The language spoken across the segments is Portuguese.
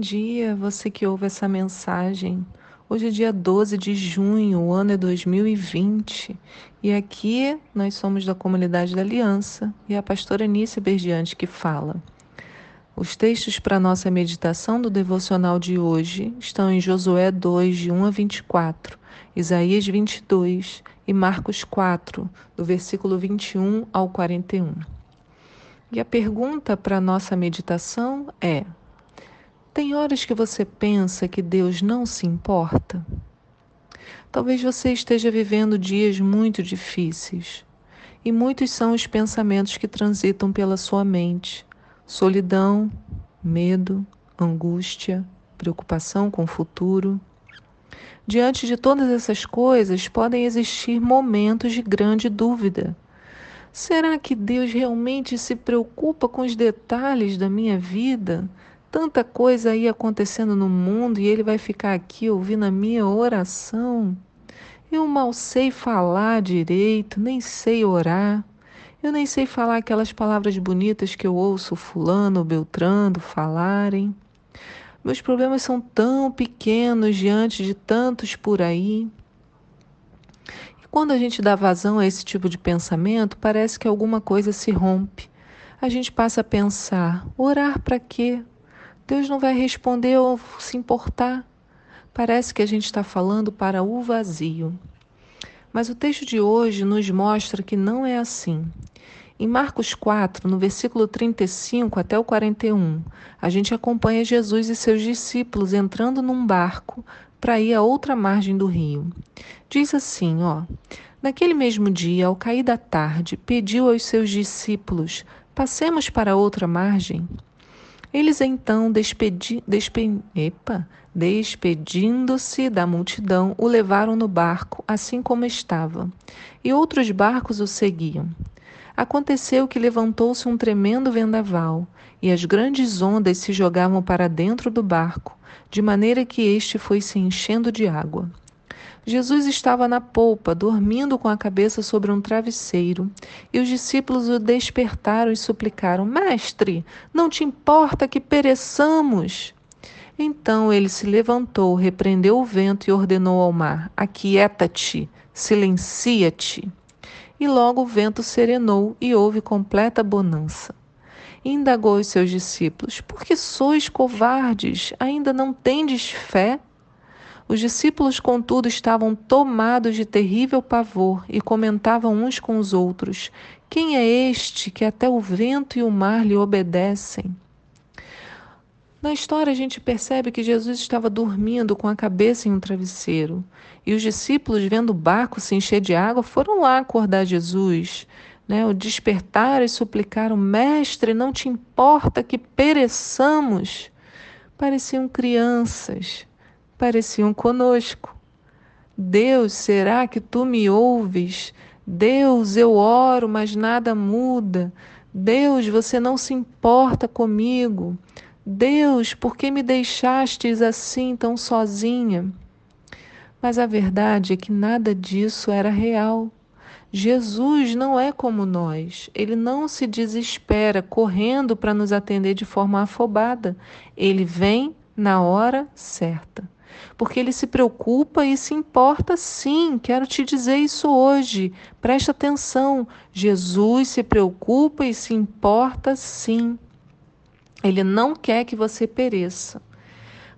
Dia, você que ouve essa mensagem. Hoje é dia 12 de junho, o ano é 2020, e aqui nós somos da comunidade da Aliança e a pastora Nícia Berdiante que fala. Os textos para nossa meditação do devocional de hoje estão em Josué 2, de 1 a 24, Isaías 22 e Marcos 4, do versículo 21 ao 41. E a pergunta para nossa meditação é: tem horas que você pensa que Deus não se importa? Talvez você esteja vivendo dias muito difíceis, e muitos são os pensamentos que transitam pela sua mente: solidão, medo, angústia, preocupação com o futuro. Diante de todas essas coisas, podem existir momentos de grande dúvida. Será que Deus realmente se preocupa com os detalhes da minha vida? Tanta coisa aí acontecendo no mundo e ele vai ficar aqui ouvindo a minha oração. Eu mal sei falar direito, nem sei orar. Eu nem sei falar aquelas palavras bonitas que eu ouço fulano, beltrando falarem. Meus problemas são tão pequenos diante de tantos por aí. E quando a gente dá vazão a esse tipo de pensamento, parece que alguma coisa se rompe. A gente passa a pensar: orar para quê? Deus não vai responder ou se importar. Parece que a gente está falando para o vazio. Mas o texto de hoje nos mostra que não é assim. Em Marcos 4, no versículo 35 até o 41, a gente acompanha Jesus e seus discípulos entrando num barco para ir à outra margem do rio. Diz assim, ó: Naquele mesmo dia, ao cair da tarde, pediu aos seus discípulos: Passemos para outra margem. Eles então, despedi, despe, despedindo-se da multidão, o levaram no barco, assim como estava, e outros barcos o seguiam. Aconteceu que levantou-se um tremendo vendaval, e as grandes ondas se jogavam para dentro do barco, de maneira que este foi se enchendo de água. Jesus estava na polpa, dormindo com a cabeça sobre um travesseiro, e os discípulos o despertaram e suplicaram: Mestre, não te importa que pereçamos? Então ele se levantou, repreendeu o vento e ordenou ao mar: Aquieta-te, silencia-te. E logo o vento serenou e houve completa bonança. E indagou os seus discípulos: Por que sois covardes? Ainda não tendes fé? Os discípulos, contudo, estavam tomados de terrível pavor e comentavam uns com os outros: Quem é este que até o vento e o mar lhe obedecem? Na história, a gente percebe que Jesus estava dormindo com a cabeça em um travesseiro. E os discípulos, vendo o barco se encher de água, foram lá acordar Jesus. Né? O despertaram e suplicaram: Mestre, não te importa que pereçamos? Pareciam crianças pareciam conosco. Deus, será que tu me ouves? Deus, eu oro, mas nada muda. Deus, você não se importa comigo. Deus, por que me deixastes assim tão sozinha? Mas a verdade é que nada disso era real. Jesus não é como nós. Ele não se desespera correndo para nos atender de forma afobada. Ele vem na hora certa porque ele se preocupa e se importa sim. Quero te dizer isso hoje. Presta atenção. Jesus se preocupa e se importa sim. Ele não quer que você pereça.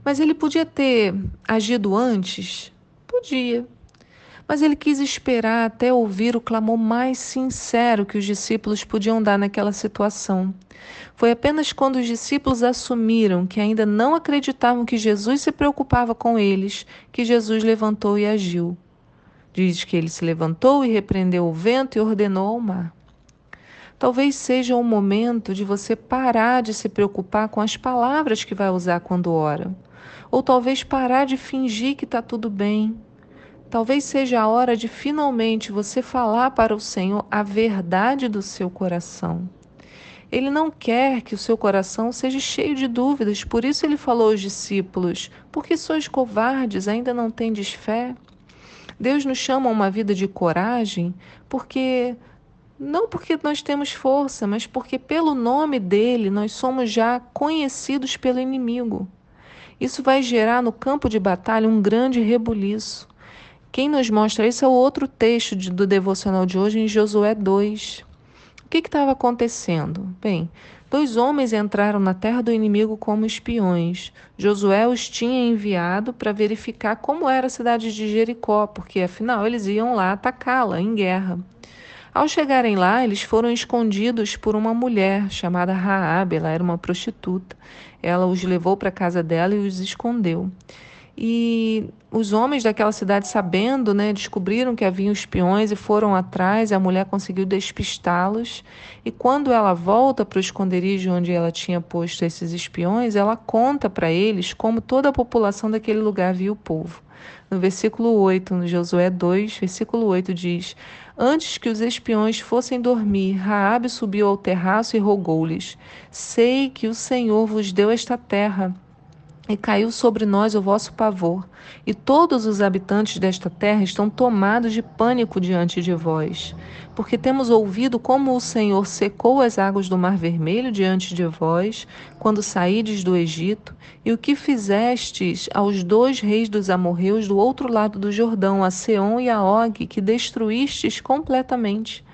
Mas ele podia ter agido antes? Podia mas ele quis esperar até ouvir o clamor mais sincero que os discípulos podiam dar naquela situação. Foi apenas quando os discípulos assumiram que ainda não acreditavam que Jesus se preocupava com eles que Jesus levantou e agiu. Diz que ele se levantou e repreendeu o vento e ordenou ao mar. Talvez seja o momento de você parar de se preocupar com as palavras que vai usar quando ora. Ou talvez parar de fingir que está tudo bem Talvez seja a hora de finalmente você falar para o Senhor a verdade do seu coração. Ele não quer que o seu coração seja cheio de dúvidas, por isso ele falou aos discípulos: Por que sois covardes, ainda não tendes fé? Deus nos chama a uma vida de coragem, porque não porque nós temos força, mas porque pelo nome dele nós somos já conhecidos pelo inimigo. Isso vai gerar no campo de batalha um grande rebuliço. Quem nos mostra isso é o outro texto de, do devocional de hoje, em Josué 2. O que estava acontecendo? Bem, dois homens entraram na terra do inimigo como espiões. Josué os tinha enviado para verificar como era a cidade de Jericó, porque afinal eles iam lá atacá-la em guerra. Ao chegarem lá, eles foram escondidos por uma mulher chamada Raabe, ela era uma prostituta. Ela os levou para a casa dela e os escondeu. E os homens daquela cidade, sabendo, né, descobriram que haviam espiões e foram atrás. A mulher conseguiu despistá-los. E quando ela volta para o esconderijo onde ela tinha posto esses espiões, ela conta para eles como toda a população daquele lugar viu o povo. No versículo 8, no Josué 2, versículo 8 diz: Antes que os espiões fossem dormir, Raabe subiu ao terraço e rogou-lhes: Sei que o Senhor vos deu esta terra e caiu sobre nós o vosso pavor, e todos os habitantes desta terra estão tomados de pânico diante de vós, porque temos ouvido como o Senhor secou as águas do Mar Vermelho diante de vós, quando saídes do Egito, e o que fizestes aos dois reis dos amorreus do outro lado do Jordão, a Seom e a Og, que destruístes completamente.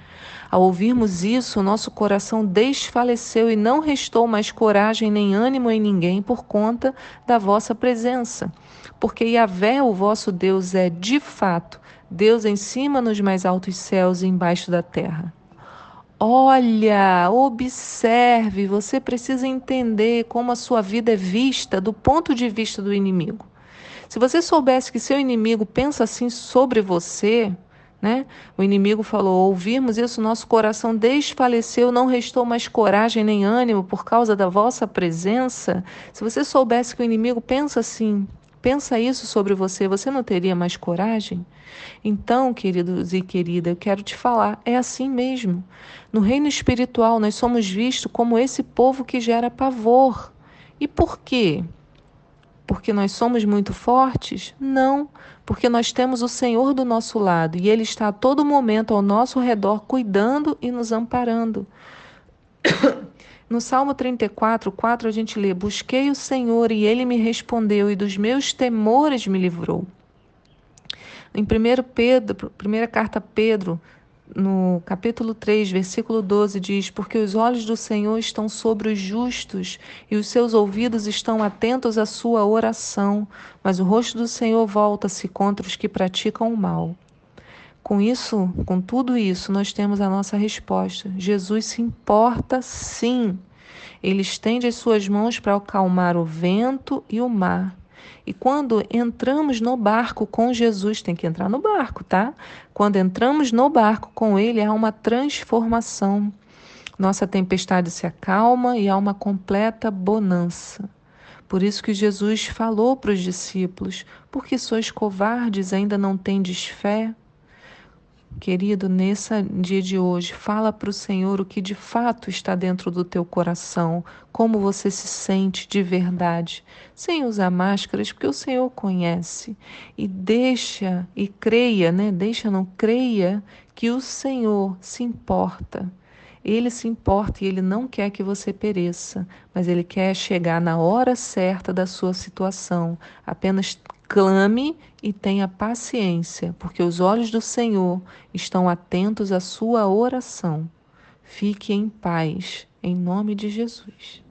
Ao ouvirmos isso, nosso coração desfaleceu e não restou mais coragem nem ânimo em ninguém por conta da vossa presença. Porque Yahvé, o vosso Deus, é de fato Deus em cima nos mais altos céus e embaixo da terra. Olha, observe, você precisa entender como a sua vida é vista do ponto de vista do inimigo. Se você soubesse que seu inimigo pensa assim sobre você, né? O inimigo falou: Ouvirmos isso, nosso coração desfaleceu, não restou mais coragem nem ânimo por causa da vossa presença. Se você soubesse que o inimigo pensa assim, pensa isso sobre você, você não teria mais coragem? Então, queridos e querida, eu quero te falar: é assim mesmo. No reino espiritual, nós somos vistos como esse povo que gera pavor. E por quê? Porque nós somos muito fortes? Não, porque nós temos o Senhor do nosso lado e Ele está a todo momento ao nosso redor, cuidando e nos amparando. No Salmo 34, 4, a gente lê: Busquei o Senhor e ele me respondeu, e dos meus temores me livrou. Em 1 Pedro, primeira carta a Pedro, no capítulo 3, versículo 12, diz: Porque os olhos do Senhor estão sobre os justos e os seus ouvidos estão atentos à sua oração, mas o rosto do Senhor volta-se contra os que praticam o mal. Com isso, com tudo isso, nós temos a nossa resposta. Jesus se importa sim. Ele estende as suas mãos para acalmar o vento e o mar. E quando entramos no barco com Jesus, tem que entrar no barco, tá? Quando entramos no barco com Ele, há uma transformação. Nossa tempestade se acalma e há uma completa bonança. Por isso que Jesus falou para os discípulos: porque sois covardes, ainda não tendes fé? Querido, nesse dia de hoje, fala para o Senhor o que de fato está dentro do teu coração, como você se sente de verdade, sem usar máscaras, porque o Senhor conhece. E deixa e creia, né? Deixa, não creia que o Senhor se importa. Ele se importa e ele não quer que você pereça, mas ele quer chegar na hora certa da sua situação. Apenas Clame e tenha paciência, porque os olhos do Senhor estão atentos à sua oração. Fique em paz, em nome de Jesus.